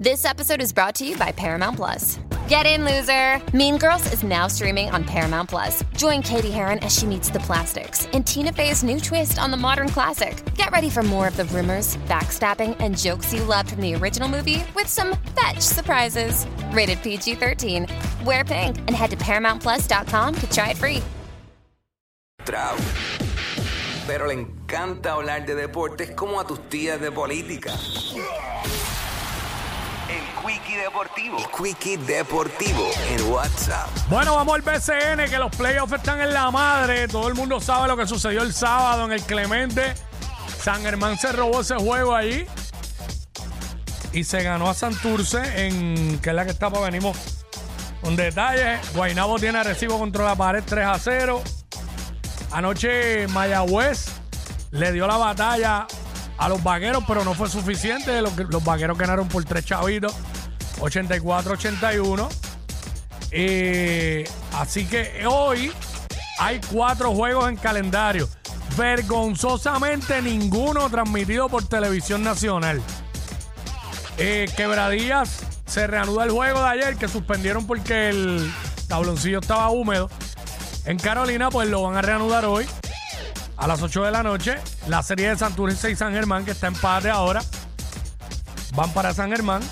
This episode is brought to you by Paramount Plus. Get in, loser! Mean Girls is now streaming on Paramount Plus. Join Katie Heron as she meets the plastics in Tina Fey's new twist on the modern classic. Get ready for more of the rumors, backstabbing, and jokes you loved from the original movie with some fetch surprises. Rated PG 13. Wear pink and head to ParamountPlus.com to try it free. Trau. Pero le encanta hablar de deportes como a tus tías de política. Quickie Deportivo. El Quickie Deportivo en WhatsApp. Bueno, vamos al BCN, que los playoffs están en la madre. Todo el mundo sabe lo que sucedió el sábado en el Clemente. San Germán se robó ese juego allí. Y se ganó a Santurce, en, que es la que está para venimos con detalles. Guainabo tiene recibo contra la pared 3 a 0. Anoche Mayagüez le dio la batalla a los vaqueros, pero no fue suficiente. Los, los vaqueros ganaron por tres chavitos, 84-81. Eh, así que hoy hay cuatro juegos en calendario. Vergonzosamente ninguno transmitido por televisión nacional. Eh, Quebradillas se reanuda el juego de ayer que suspendieron porque el tabloncillo estaba húmedo. En Carolina, pues lo van a reanudar hoy a las 8 de la noche. La serie de Santurce y San Germán, que está en empate ahora, van para San Germán.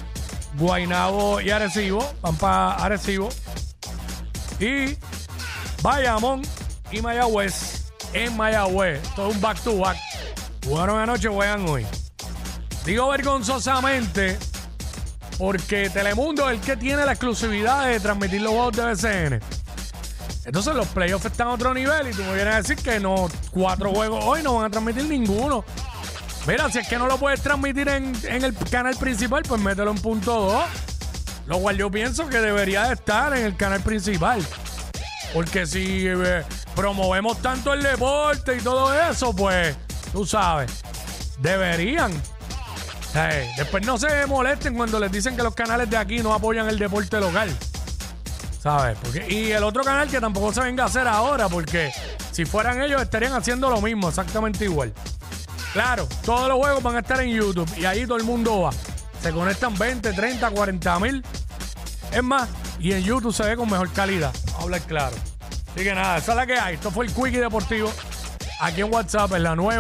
Guainabo y Arecibo para Arecibo. Y Bayamón y Mayagüez en Mayagüez. Todo un back to back. Jugaron anoche, juegan hoy. Digo vergonzosamente porque Telemundo es el que tiene la exclusividad de transmitir los juegos de BCN. Entonces los playoffs están a otro nivel y tú me vienes a decir que no, cuatro juegos hoy no van a transmitir ninguno. Mira, si es que no lo puedes transmitir en, en el canal principal, pues mételo en punto 2. Lo cual yo pienso que debería de estar en el canal principal. Porque si eh, promovemos tanto el deporte y todo eso, pues tú sabes, deberían. Eh, después no se molesten cuando les dicen que los canales de aquí no apoyan el deporte local. ¿Sabes? Y el otro canal que tampoco se venga a hacer ahora, porque si fueran ellos estarían haciendo lo mismo, exactamente igual. Claro, todos los juegos van a estar en YouTube y ahí todo el mundo va. Se conectan 20, 30, 40 mil. Es más, y en YouTube se ve con mejor calidad. Vamos a hablar claro. Así que nada, esa es la que hay. Esto fue el Quickie Deportivo. Aquí en WhatsApp, en la nueva.